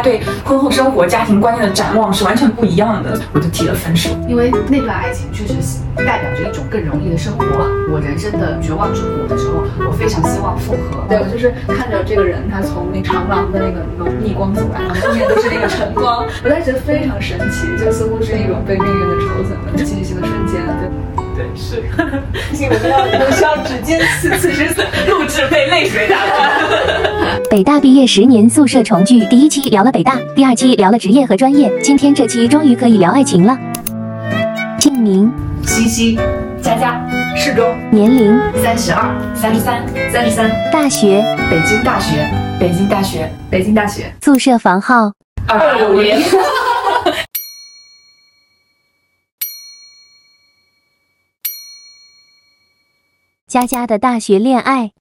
家对婚后生活、家庭观念的展望是完全不一样的，我就提了分手。因为那段爱情确实代表着一种更容易的生活。我人生的绝望之谷的时候，我非常希望复合。对我就是看着这个人，他从那长廊的那个逆光走来，后面都是那个晨光，我当时觉得非常神奇，就似乎是一种被命运的抽走的进行的瞬间。对，对是。我们要我们需要纸巾，此此时录制被泪水打断。北大毕业十年宿舍重聚，第一期聊了北大，第二期聊了职业和专业，今天这期终于可以聊爱情了。姓名：西西，佳佳，适中，年龄：三十二、三十三、三十三，大学：北京大学，北京大学，北京大学，宿舍房号：二五零。佳佳的大学恋爱。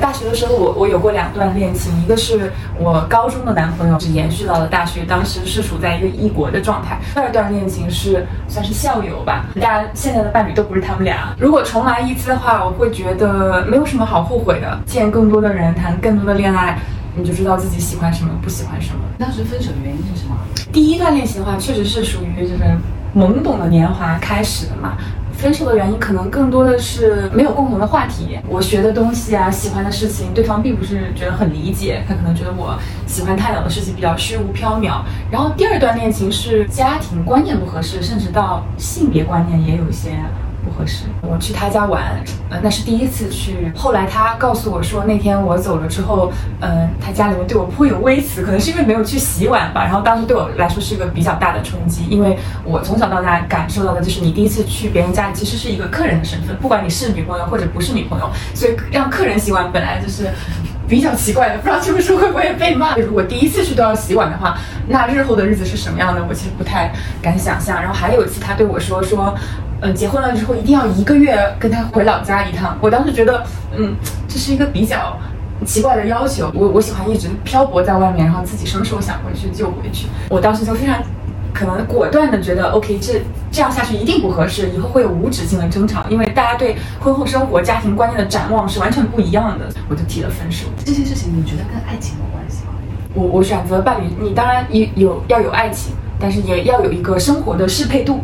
大学的时候，我我有过两段恋情，一个是我高中的男朋友，是延续到了大学，当时是处在一个异国的状态。第二段恋情是算是校友吧，大家现在的伴侣都不是他们俩。如果重来一次的话，我会觉得没有什么好后悔的，见更多的人，谈更多的恋爱，你就知道自己喜欢什么，不喜欢什么。当时分手的原因是什么？第一段恋情的话，确实是属于就是懵懂的年华开始的嘛。分手的原因可能更多的是没有共同的话题，我学的东西啊，喜欢的事情，对方并不是觉得很理解，他可能觉得我喜欢太冷的事情比较虚无缥缈。然后第二段恋情是家庭观念不合适，甚至到性别观念也有一些。合适。我去他家玩，呃，那是第一次去。后来他告诉我说，那天我走了之后，呃，他家里面对我颇有微词，可能是因为没有去洗碗吧。然后当时对我来说是一个比较大的冲击，因为我从小到大感受到的就是你第一次去别人家里，其实是一个客人的身份，不管你是女朋友或者不是女朋友，所以让客人洗碗本来就是比较奇怪的。不知道是不是会不会被骂？如果第一次去都要洗碗的话，那日后的日子是什么样的？我其实不太敢想象。然后还有一次他对我说说。嗯，结婚了之后一定要一个月跟他回老家一趟。我当时觉得，嗯，这是一个比较奇怪的要求。我我喜欢一直漂泊在外面，然后自己什么时候想回去就回去。我当时就非常可能果断的觉得，OK，这这样下去一定不合适，以后会有无止境的争吵，因为大家对婚后生活、家庭观念的展望是完全不一样的。我就提了分手。这些事情你觉得跟爱情有关系吗？我我选择伴侣，你当然有有要有爱情，但是也要有一个生活的适配度。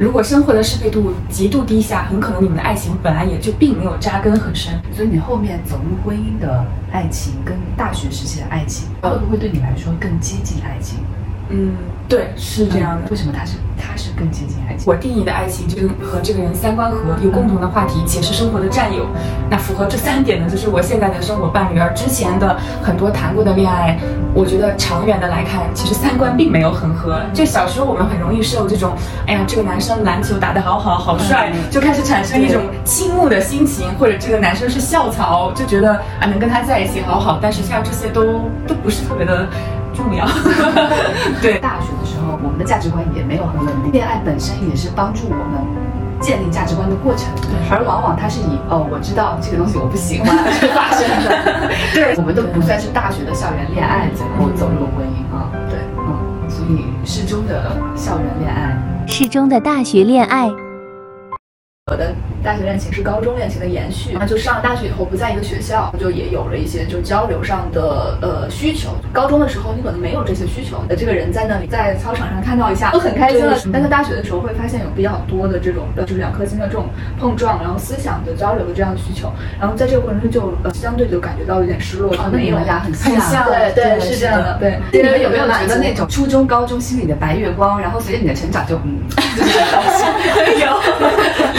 如果生活的适配度极度低下，很可能你们的爱情本来也就并没有扎根很深。所以你后面走入婚姻的爱情，跟大学时期的爱情，会不会对你来说更接近爱情？嗯，对，是这样的。为什么他是他是更接近爱情？我定义的爱情就是和这个人三观合，有共同的话题，且是生活的战友。那符合这三点呢，就是我现在的生活伴侣。而之前的很多谈过的恋爱，我觉得长远的来看，其实三观并没有很合。就小时候我们很容易受这种，哎呀，这个男生篮球打得好好，好帅，就开始产生一种倾慕的心情，或者这个男生是校草，就觉得啊能跟他在一起好好。但实际上这些都都不是特别的。重要。对，大学的时候，我们的价值观也没有很稳定。恋爱本身也是帮助我们建立价值观的过程，而往往它是以哦，我知道这个东西我不喜欢 去发生的。对，我们都不算是大学的校园恋爱，最后走入婚姻啊。对，嗯，所以适中的校园恋爱，适中的大学恋爱。我的大学恋情是高中恋情的延续，那就上了大学以后不在一个学校，就也有了一些就交流上的呃需求。高中的时候你可能没有这些需求，那这个人在那里在操场上看到一下都很开心了。但在大学的时候会发现有比较多的这种就是两颗心的这种碰撞，然后思想的交流的这样的需求。然后在这个过程中就呃相对就感觉到有点失落。那你们俩很像，对对是这样的。对，你们有没有觉得那种初中高中心里的白月光，然后随着你的成长就嗯，有有。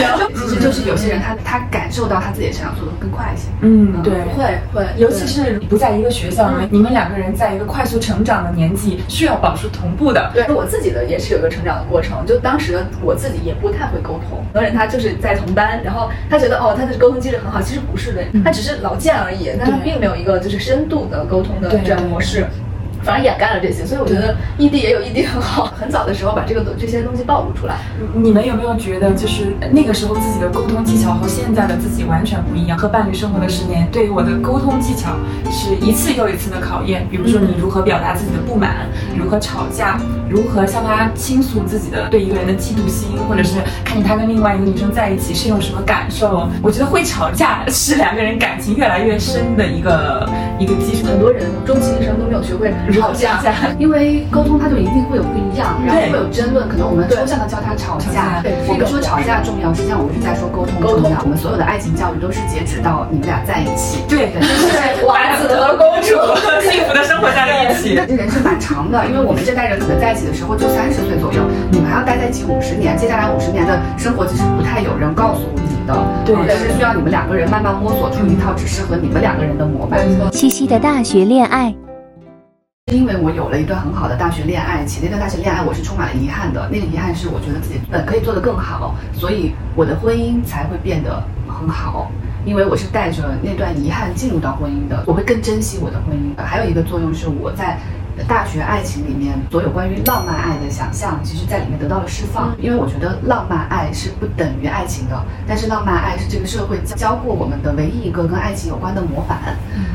其实就是有些人他他感受到他自己的成长速度更快一些。嗯，对，会会，尤其是不在一个学校，你们两个人在一个快速成长的年纪，需要保持同步的。对，我自己的也是有一个成长的过程。就当时的我自己也不太会沟通，很多人他就是在同班，然后他觉得哦他的沟通机制很好，其实不是的，他只是老见而已，但他并没有一个就是深度的沟通的这样模式。反而掩盖了这些，所以我觉得异地也有异地很好。很早的时候把这个这些东西暴露出来。你们有没有觉得，就是那个时候自己的沟通技巧和现在的自己完全不一样？和伴侣生活的十年，对于我的沟通技巧是一次又一次的考验。比如说，你如何表达自己的不满，如何吵架，如何向他倾诉自己的对一个人的嫉妒心，或者是看见他跟另外一个女生在一起是一种什么感受？我觉得会吵架是两个人感情越来越深的一个一个基础。很多人终其一生都没有学会。吵架，因为沟通它就一定会有不一样，然后会有争论，可能我们抽象的叫它吵吵架。我们说吵架重要，实际上我们是在说沟通沟通重要。我们所有的爱情教育都是截止到你们俩在一起。对，对，王子和公主。幸福的生活在了一起。这人生蛮长的，因为我们这代人可能在一起的时候就三十岁左右，你们还要待在一起五十年，接下来五十年的生活其实不太有人告诉你的，对嗯是需要你们两个人慢慢摸索出一套只适合你们两个人的模板。西西的大学恋爱。因为我有了一段很好的大学恋爱，且那段大学恋爱我是充满了遗憾的。那个遗憾是我觉得自己本可以做得更好，所以我的婚姻才会变得很好。因为我是带着那段遗憾进入到婚姻的，我会更珍惜我的婚姻。还有一个作用是我在大学爱情里面所有关于浪漫爱的想象，其实在里面得到了释放。因为我觉得浪漫爱是不等于爱情的，但是浪漫爱是这个社会教过我们的唯一一个跟爱情有关的模板。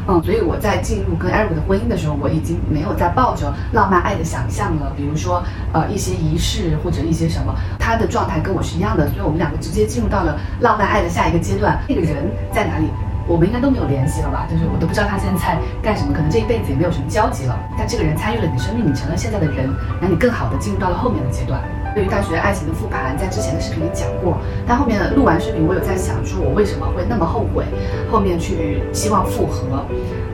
嗯，所以我在进入跟 Eric 的婚姻的时候，我已经没有再抱着浪漫爱的想象了。比如说，呃，一些仪式或者一些什么，他的状态跟我是一样的，所以我们两个直接进入到了浪漫爱的下一个阶段。那个人在哪里？我们应该都没有联系了吧？就是我都不知道他现在在干什么，可能这一辈子也没有什么交集了。但这个人参与了你生命，你成了现在的人，让你更好的进入到了后面的阶段。对于大学爱情的复盘，在之前的视频里讲过，但后面录完视频，我有在想，说我为什么会那么后悔，后面去希望复合。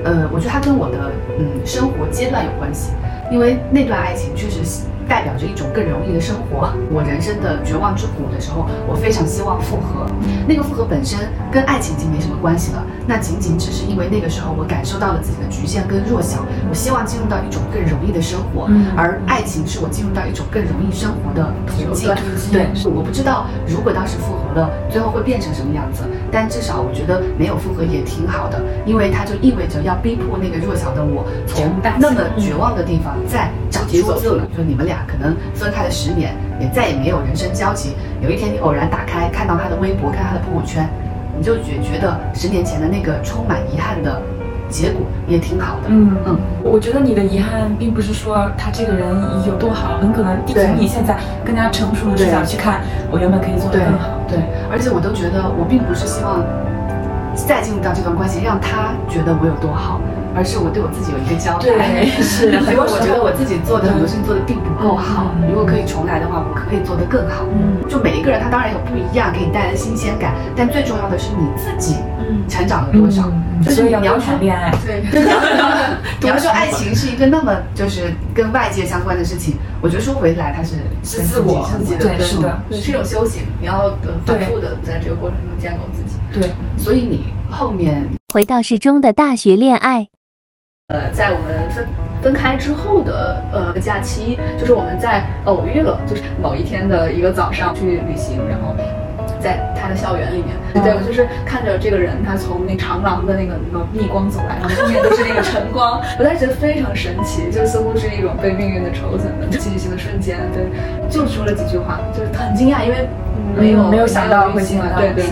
呃，我觉得它跟我的嗯生活阶段有关系，因为那段爱情确实代表着一种更容易的生活。我人生的绝望之谷的时候，我非常希望复合。那个复合本身跟爱情已经没什么关系了，那仅仅只是因为那个时候我感受到了自己的局限跟弱小，我希望进入到一种更容易的生活，嗯而爱情是我进入到一种更容易生活的途径。对，是我不知道如果当时复合了，最后会变成什么样子，但至少我觉得没有复合也挺好的，因为它就意味着要逼迫那个弱小的我从那么绝望的地方再找出自我。说你们俩可能分开了十年，也再也没有人生交集。有一天你偶然打开看到他的微博，看他的朋友圈，你就觉觉得十年前的那个充满遗憾的结果也挺好的。嗯嗯，我觉得你的遗憾并不是说他这个人有多好，很可能地对从你现在更加成熟的视角去看，我原本可以做得更好。对，而且我都觉得我并不是希望再进入到这段关系让他觉得我有多好，而是我对我自己有一个交代。对是 因为我觉得我自己做的很多事情做的并不够好，嗯如果可以重来的话，我可以做得更好。嗯就每一个人他当然有不一样，给你带来的新鲜感，但最重要的是你自己嗯成长了多少。嗯就是你要谈恋爱。对，你要说爱情是一个那么就是跟外界相关的事情，我觉得说回来它是是自我跟自己对是的对，是一种修行，你要呃反复的在这个过程中建构自己。对，所以你后面回到适中的大学恋爱。呃，在我们分分开之后的呃假期，就是我们在偶遇了，就是某一天的一个早上去旅行，然后在他的校园里面，对我就是看着这个人，他从那长廊的那个那个逆光走来，然后后面都是那个晨光，我当时觉得非常神奇，就似乎是一种被命运的抽走的进行的瞬间，对，就说了几句话，就是很惊讶，因为嗯没有、嗯没有想到会见到对对。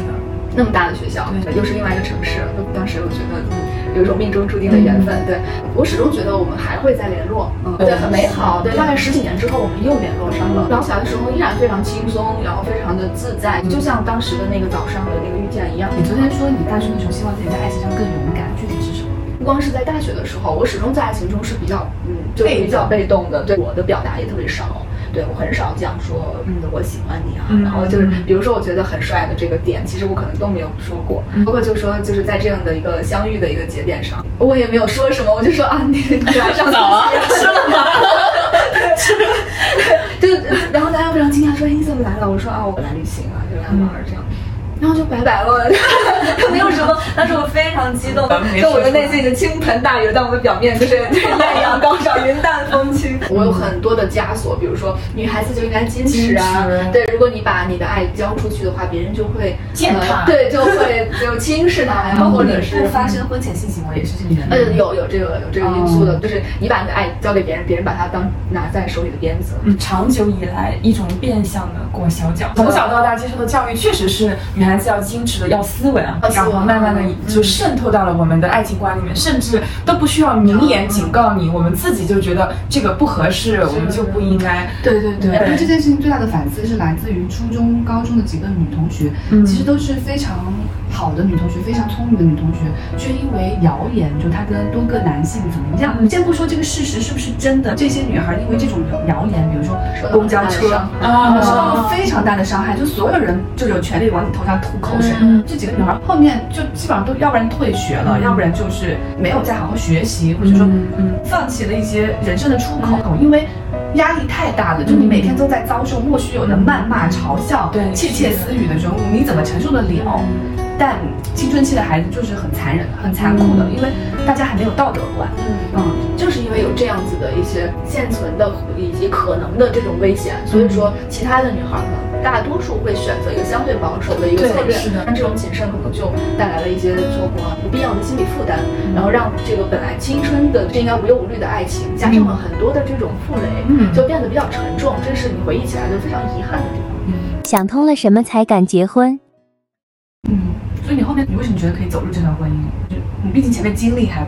那么大的学校，又是另外一个城市，当时我觉得，嗯，有一种命中注定的缘分。对我始终觉得我们还会再联络，嗯，对对，很美好。对，大概十几年之后，我们又联络上了，聊起来的时候依然非常轻松，然后非常的自在，就像当时的那个早上的那个遇见一样。你昨天说你大学的时候希望自己在爱情上更勇敢，具体是什么？不光是在大学的时候，我始终在爱情中是比较，嗯，就比较被动的，对我的表达也特别少。对我很少讲说，嗯，我喜欢你啊，嗯然后就是比如说我觉得很帅的这个点，其实我可能都没有说过，包括就说就是在这样的一个相遇的一个节点上，我也没有说什么，我就说啊，你你来上早啊，是 了吗？对，就然后大家非常惊讶说，哎，你怎么来了？我说啊，我来旅行啊，就来玩儿这样。然后就拜拜了，没有什么。当时我非常激动，就我的内心已经倾盆大雨了，但我的表面就是就是艳阳高照、云淡风轻。我有很多的枷锁，比如说女孩子就应该矜持啊，对，如果你把你的爱交出去的话，别人就会践踏呃对，就会就轻视他呀，或者是发生婚前性行为也是这个原因。呃，有有这个有这个因素的，就是你把你的爱交给别人，别人把它当拿在手里的鞭子。嗯，长久以来一种变相的裹小脚。从小到大接受的教育确实是女孩子要矜持的，要斯文然后慢慢的就渗透到了我们的爱情观里面，甚至都不需要明言警告你，我们自己就觉得这个不合适，我们就不应该。对对对，对。对这件事情最大的反思是来自于初中、高中的几个女同学，嗯。其实都是非常好的女同学，非常聪明的女同学，却因为谣言，就她跟多个男性怎么样？先不说这个事实是不是真的，这些女孩因为这种谣言，比如说公交车啊，受到了非常大的伤害，就所有人就有权利往你头上吐口水。这几个女孩后面就基本上都要不然退学了，要不然就是没有再好好学习，或者说放弃了一些人生的出口，因为。压力太大了，就你每天都在遭受莫须有的谩骂、嘲笑、窃窃私语的时候，你怎么承受得了？但青春期的孩子就是很残忍、很残酷的，因为大家还没有道德观。嗯嗯，就是因为有这样子的一些现存的以及可能的这种危险，所以说其他的女孩呢。大多数会选择一个相对保守的一个策略，但这种谨慎可能就带来了一些错过不必要的心理负担，然后让这个本来青春的这应该无忧无虑的爱情，加上了很多的这种负累，嗯，就变得比较沉重，这是你回忆起来就非常遗憾的地方。嗯，想通了什么才敢结婚？所以你后面你为什么觉得可以走入这段婚姻？就你毕竟前面经历还。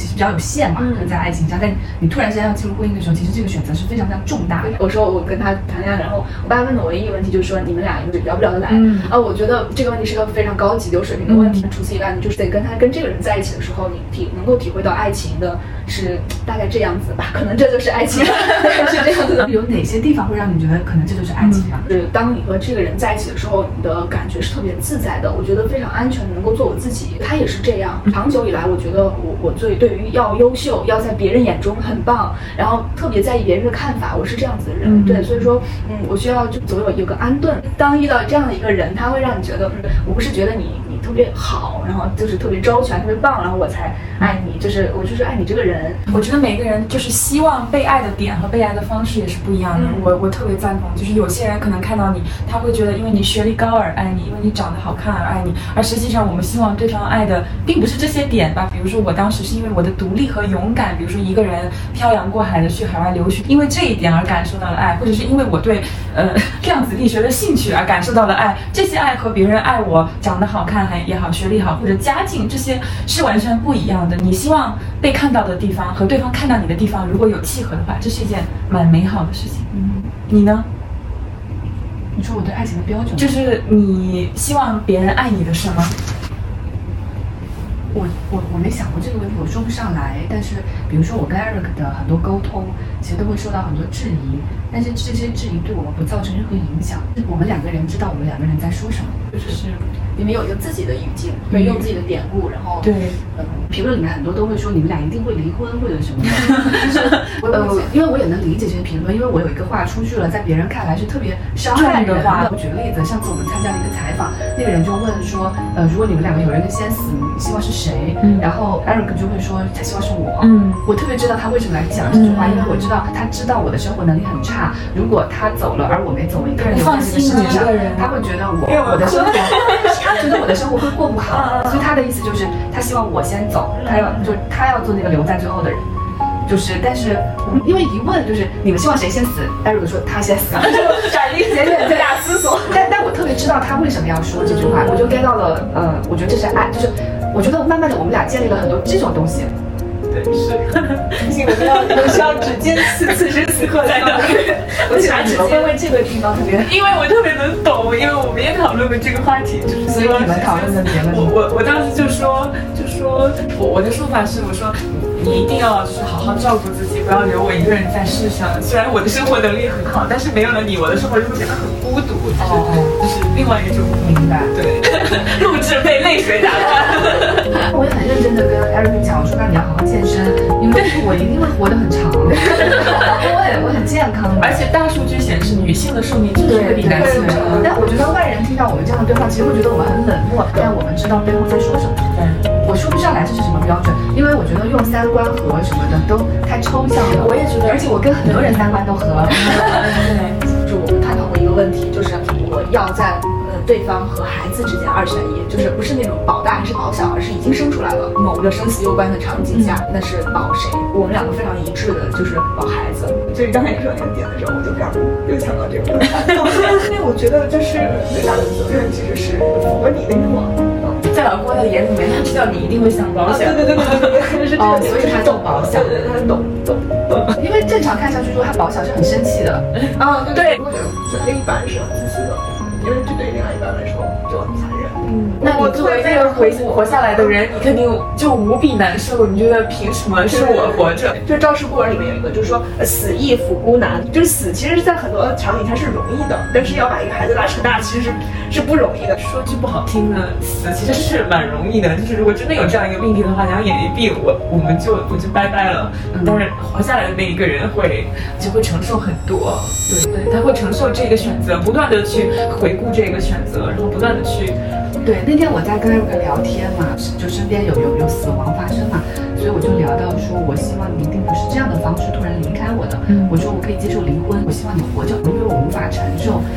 其实比较有限嘛，可能在爱情上，但你突然之间要进入婚姻的时候，其实这个选择是非常非常重大的。我说我跟他谈恋爱，然后我爸问的唯一一个问题就是说你们俩聊不聊得来？啊，我觉得这个问题是个非常高级、有水平的问题。除此以外，你就是得跟他跟这个人在一起的时候，你体能够体会到爱情的是大概这样子吧？可能这就是爱情，是这样子的。有哪些地方会让你觉得可能这就是爱情啊？是当你和这个人在一起的时候，你的感觉是特别自在的，我觉得非常安全，能够做我自己。他也是这样。长久以来，我觉得我我最对于要优秀。要在别人眼中很棒，然后特别在意别人的看法，我是这样子的人，对，所以说，嗯，我需要就总有有个安顿。当遇到这样的一个人，他会让你觉得，我不是觉得你。特别好，然后就是特别周全，特别棒，然后我才爱你，就是我就是爱你这个人。我觉得每个人就是希望被爱的点和被爱的方式也是不一样的。我我特别赞同，就是有些人可能看到你，他会觉得因为你学历高而爱你，因为你长得好看而爱你，而实际上我们希望对方爱的并不是这些点吧。比如说我当时是因为我的独立和勇敢，比如说一个人漂洋过海的去海外留学，因为这一点而感受到了爱，或者是因为我对呃量子力学的兴趣而感受到了爱。这些爱和别人爱我长得好看还。也好，学历好或者家境，这些是完全不一样的。你希望被看到的地方和对方看到你的地方，如果有契合的话，这是一件蛮美好的事情。嗯，你呢？你说我对爱情的标准，就是你希望别人爱你的什么？我我我没想过这个问题，我说不上来。但是，比如说我跟 Eric 的很多沟通，其实都会受到很多质疑，但是这些质疑对我们不造成任何影响。我们两个人知道我们两个人在说什么，就是。你们有一个自己的语境，会用自己的典故，然后对，嗯，评论里面很多都会说你们俩一定会离婚或者什么，但是呃，因为我也能理解这些评论，因为我有一个话出去了，在别人看来是特别伤害人的话。我举个例子，上次我们参加了一个采访，那个人就问说，呃，如果你们两个有人先死，你希望是谁？然后 Eric 就会说他希望是我。嗯，我特别知道他为什么来讲这句话，因为我知道他知道我的生活能力很差，如果他走了而我没走，我一个人留在这个世界上，他会觉得我我的生活。他觉得我的生活会过不好，所以他的意思就是他希望我先走，他要就他要做那个留在最后的人，就是但是因为一问就是你们希望谁先死，艾瑞克说他先死就，斩钉截铁，在大思索。但但我特别知道他为什么要说这句话，我就 get 到了，呃，我觉得这是爱，就是我觉得慢慢的我们俩建立了很多这种东西。对，是。不行，我们要有需要纸巾，此此时此刻在哪里？我想纸巾，因为这个地方特别，因为我特别能懂，因为我们也讨论过这个话题，就是所以你们讨论的别的。我我我当时就说，就说我我的说法是，我说你一定要就是好好照顾自己，不要留我一个人在世上。虽然我的生活能力很好，但是没有了你，我的生活就会变得很孤独。哦，就是另外一种明白。对，录制被泪水打断。我也很认真的跟 Eric 讲，我说那你要好好健身，因为我一定会活得很长，因 为我很我很健康，而且大数据显示女性的寿命就是会比男性长。但我觉得外人听到我们这样的对话，其实会觉得我们很冷漠，但我们知道背后在说什么。我说不上来这是什么标准，因为我觉得用三观和什么的都太抽象了。我也觉得，而且我跟很多人三观都合。对，就我们探讨过一个问题，就是我要在。对方和孩子之间二选一，就是不是那种保大还是保小，而是已经生出来了。某个生死攸关的场景下，那是保谁？我们两个非常一致的，就是保孩子。就是刚才你说那个点的时候，我就非常又想到这个。因为我觉得就是最大的责任其实是符合你的愿望。在老郭的眼里面，他知道你一定会想保险。对对对对对，哦，所以他懂保险，对对，他懂懂懂。因为正常看上去说他保险是很生气的。啊，对对。如果觉得另一半是很自私的。因为这对另外一半来说就很残忍。嗯，那你作为这个回活下来的人，你肯定就无比难受。你觉得凭什么是我活着？就《赵氏孤儿》里面有一个，就是说死亦抚孤难，就是死其实是在很多场景下是容易的，但是要把一个孩子拉扯大，其实是是不容易的。说句不好听的，死其实是蛮容易的。就是如果真的有这样一个命题的话，两眼一闭，我我们就我就拜拜了。但是活下来的那一个人会就会承受很多，对对，他会承受这个选择，不断的去回顾这个选择，然后不断的去。对，那天我在跟 Eric 聊天嘛，就身边有有有死亡发生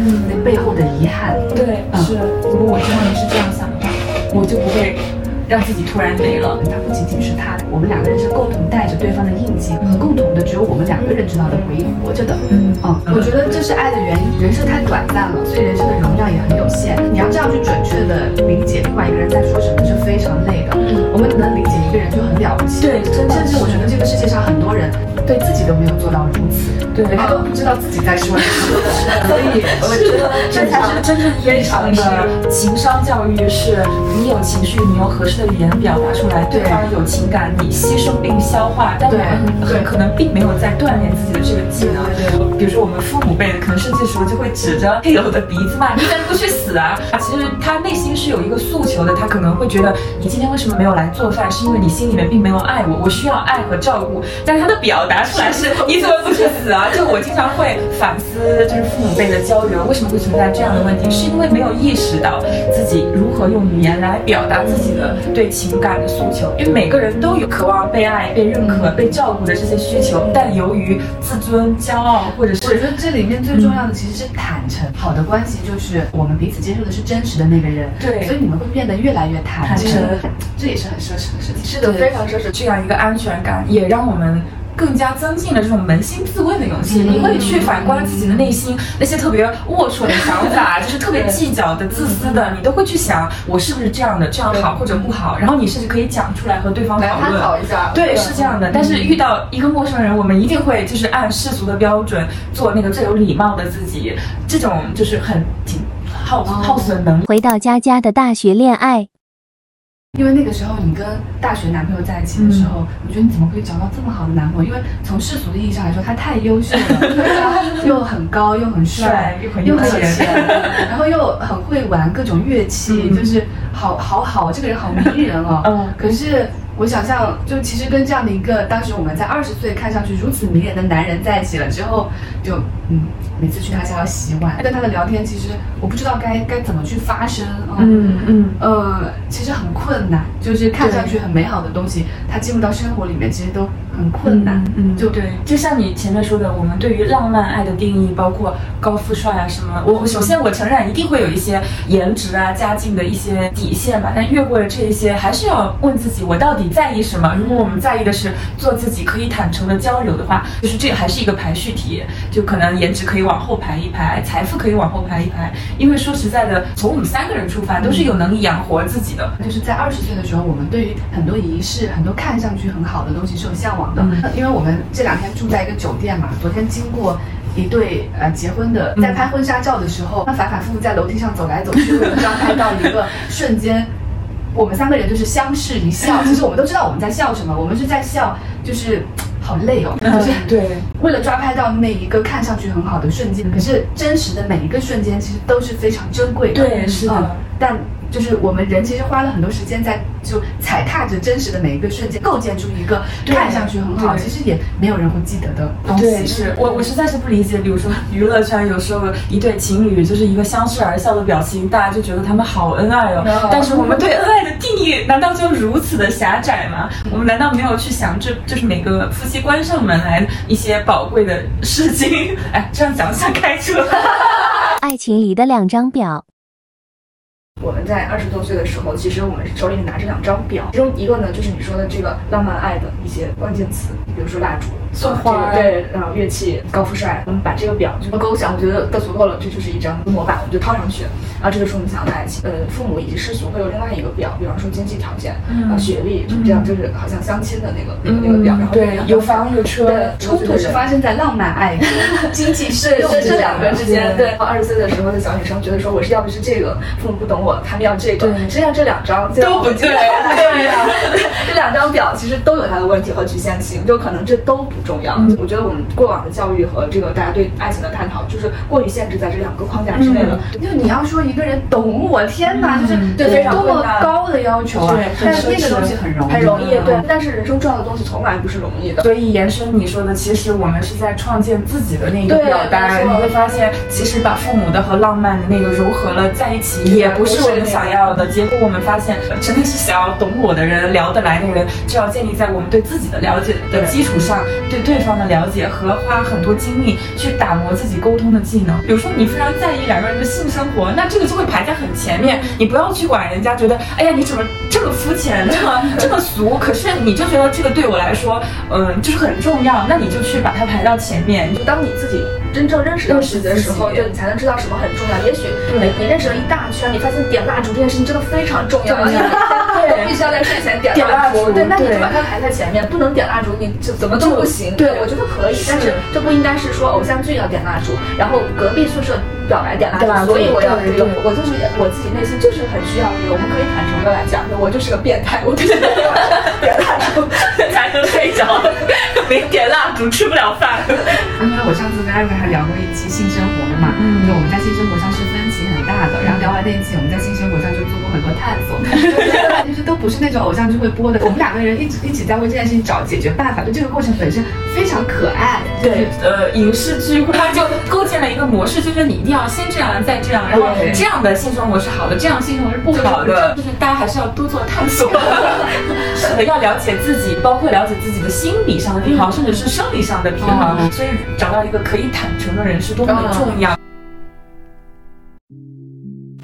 受那背后的遗憾。对，是。如果我知道你是这样想的话，我就不会。让自己突然没了，它不仅仅是他，我们两个人是共同带着对方的印记和共同的只有我们两个人知道的回忆活着的。嗯，啊，我觉得这是爱的原因。人生太短暂了，所以人生的容量也很有限。你要这样去准确的理解另外一个人在说什么，是非常累的。嗯，我们能理解一个人就很了不起。对，甚至我觉得这个世界上很多人对自己都没有做到如此，对，他都不知道自己在说什么。所以 我觉得这才是真正意义上的情商教育，是你有情绪，你用合适。的语言表达出来，对方有情感，你吸收并消化，但我们很可能并没有在锻炼自己的这个技能。对，比如说我们父母辈的，可能甚至时候就会指着配偶的鼻子骂：“你怎么不去死啊？” 其实他内心是有一个诉求的，他可能会觉得你今天为什么没有来做饭，是因为你心里面并没有爱我，我需要爱和照顾。但是他的表达出来是：你怎么不去死啊？就我经常会反思，就是父母辈的交流为什么会存在这样的问题，是因为没有意识到自己如何用语言来表达自己的。对情感的诉求，因为每个人都有渴望被爱、被认可、被照顾的这些需求，但由于自尊、骄傲，或者是我觉得这里面最重要的其实是坦诚。好的关系就是我们彼此接受的是真实的那个人，对，所以你们会变得越来越坦诚，这也是很奢侈的事情。是的，非常奢侈。这样一个安全感，也让我们。更加增进了这种扪心自问的勇气，你会去反观自己的内心，那些特别龌龊的想法，就是特别计较的、自私的，你都会去想，我是不是这样的，这样好或者不好，然后你甚至可以讲出来和对方讨论，讨一下。对，是这样的。但是遇到一个陌生人，我们一定会就是按世俗的标准做那个最有礼貌的自己，这种就是很挺耗耗损能。回到佳佳的大学恋爱。因为那个时候你跟大学男朋友在一起的时候，我觉得你怎么可以找到这么好的男朋友？因为从世俗的意义上来说，他太优秀了，又很高，又很帅，又很有钱，然后又很会玩各种乐器，就是好好好，这个人好迷人哦。嗯，可是。我想象，就其实跟这样的一个当时我们在二十岁看上去如此迷人的男人在一起了之后，就嗯，每次去他家要洗碗，跟他的聊天，其实我不知道该该怎么去发声，嗯嗯呃，其实很困难，就是看上去很美好的东西，他进入到生活里面，其实都。很困难，嗯，就对，就像你前面说的，我们对于浪漫爱的定义，包括高富帅啊什么，我首先我承认一定会有一些颜值啊、家境的一些底线吧，但越过了这一些，还是要问自己，我到底在意什么？如果我们在意的是做自己，可以坦诚的交流的话，就是这还是一个排序题，就可能颜值可以往后排一排，财富可以往后排一排，因为说实在的，从我们三个人出发，都是有能力养活自己的。就是在二十岁的时候，我们对于很多仪式、很多看上去很好的东西是有向往。的，因为我们这两天住在一个酒店嘛，昨天经过一对呃结婚的，在拍婚纱照的时候，他反反复复在楼梯上走来走去，为了抓拍到一个瞬间，我们三个人就是相视一笑。其实我们都知道我们在笑什么，我们是在笑，就是好累哦，就是对，为了抓拍到那一个看上去很好的瞬间，可是真实的每一个瞬间其实都是非常珍贵的，对，是的，但。就是我们人其实花了很多时间在就踩踏着真实的每一个瞬间，构建出一个看上去很好，其实也没有人会记得的东西。对，是我我实在是不理解，比如说娱乐圈有时候一对情侣就是一个相视而笑的表情，大家就觉得他们好恩爱哦。但是我们对恩爱的定义难道就如此的狭窄吗？我们难道没有去想这就是每个夫妻关上门来一些宝贵的事情？哎，这样讲像开车。爱情里的两张表。我们在二十多岁的时候，其实我们手里拿着两张表，其中一个呢就是你说的这个浪漫爱的一些关键词，比如说蜡烛，送花对，然后乐器高富帅，我们把这个表就勾想，我觉得都足够了，这就是一张模板，我们就套上去。然后这个是我们想要的爱情。呃，父母以及世俗会有另外一个表，比方说经济条件啊、学历，就这样就是好像相亲的那个那个那个表。然后对，有房有车，对，冲突是发生在浪漫爱跟 经济适用这两个之间。对，二十岁的时候的小女生觉得说，我是要的是这个，父母不懂我，他们要这个。实际上这两张都不对，对呀，这两张表其实都有它的问题和局限性，就可能这都不重要。我觉得我们过往的教育和这个大家对爱情的探讨，就是过于限制在这两个框架之内了。就你要说一个人懂我，天哪，就是对非常多么高的要求啊！但是那个东西很容易，很容易，对。但是人生重要的东西从来不是容易的。所以延伸你说的，其实我们是在创建自己的那个表单。你会发现，其实把父母的和浪漫的那个融合了在一起，也不是我们想要的结果。我们发现，真的是想要懂我的人、聊得来的人，就要建立在我们对自己的了解的基础上，对对方的了解和花很多精力去打磨自己沟通的技能。比如说，你非常在意两个人的性生活，那这个就会排在很前面。你不要去管人家觉得，哎呀，你怎么这么肤浅，这么 这么俗？可是你就觉得这个对我来说，嗯，就是很重要，那你就去把它排到前面。就当你自己真正认识到自己的时候，对你才能知道什么很重要。也许你你认识了一大圈，你发现点蜡烛这件事情真的非常重要。对，必须要在睡前点蜡烛。对，那你就把它排在前面，不能点蜡烛，你就怎么都不行。对，我觉得可以，但是这不应该是说偶像剧要点蜡烛，然后隔壁宿舍表白点蜡烛，所以我要这个。我就是我自己内心就是很需要这个。我们可以坦诚的来讲，我就是个变态，我就是点蜡烛 才能睡着，没点蜡烛吃不了饭。因为我上次跟艾瑞还聊过一期性生活的嘛，嗯，就我们在性生活上是分歧很大的，然后聊完那一期，我们在性生活上就做过很多探索。就是都不是那种偶像剧会播的，我们两个人一直一起在为这件事情找解决办法，就这个过程本身非常可爱。对，呃，影视剧它就构建了一个模式，就是你一定要先这样再这样，然后这样的性生活是好的，这样性生活是不好的，就是大家还是要多做探索，是的，要了解自己，包括了解自己的心理上的平衡，甚至是生理上的平衡，所以找到一个可以坦诚的人是多么的重要。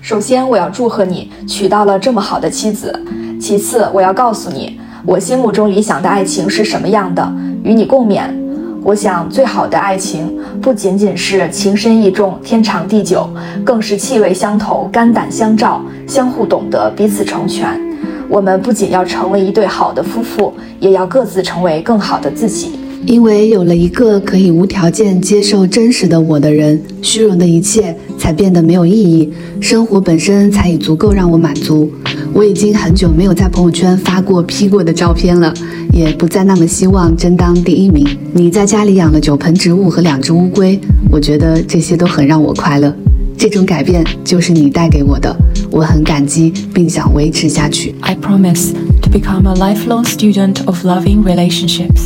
首先，我要祝贺你娶到了这么好的妻子。其次，我要告诉你，我心目中理想的爱情是什么样的，与你共勉。我想，最好的爱情不仅仅是情深意重、天长地久，更是气味相投、肝胆相照、相互懂得、彼此成全。我们不仅要成为一对好的夫妇，也要各自成为更好的自己。因为有了一个可以无条件接受真实的我的人，虚荣的一切才变得没有意义，生活本身才已足够让我满足。我已经很久没有在朋友圈发过 P 过的照片了，也不再那么希望争当第一名。你在家里养了九盆植物和两只乌龟，我觉得这些都很让我快乐。这种改变就是你带给我的，我很感激，并想维持下去。I promise to become a lifelong student of loving relationships.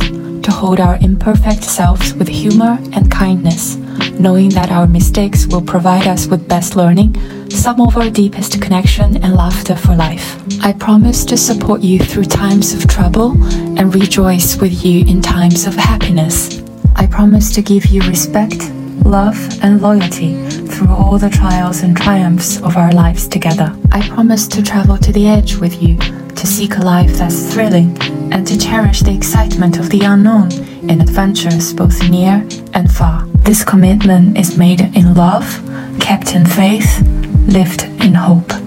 to hold our imperfect selves with humor and kindness, knowing that our mistakes will provide us with best learning, some of our deepest connection and laughter for life. I promise to support you through times of trouble and rejoice with you in times of happiness. I promise to give you respect, love, and loyalty through all the trials and triumphs of our lives together. I promise to travel to the edge with you to seek a life that's thrilling and to cherish the excitement of the unknown in adventures both near and far. This commitment is made in love, kept in faith, lived in hope.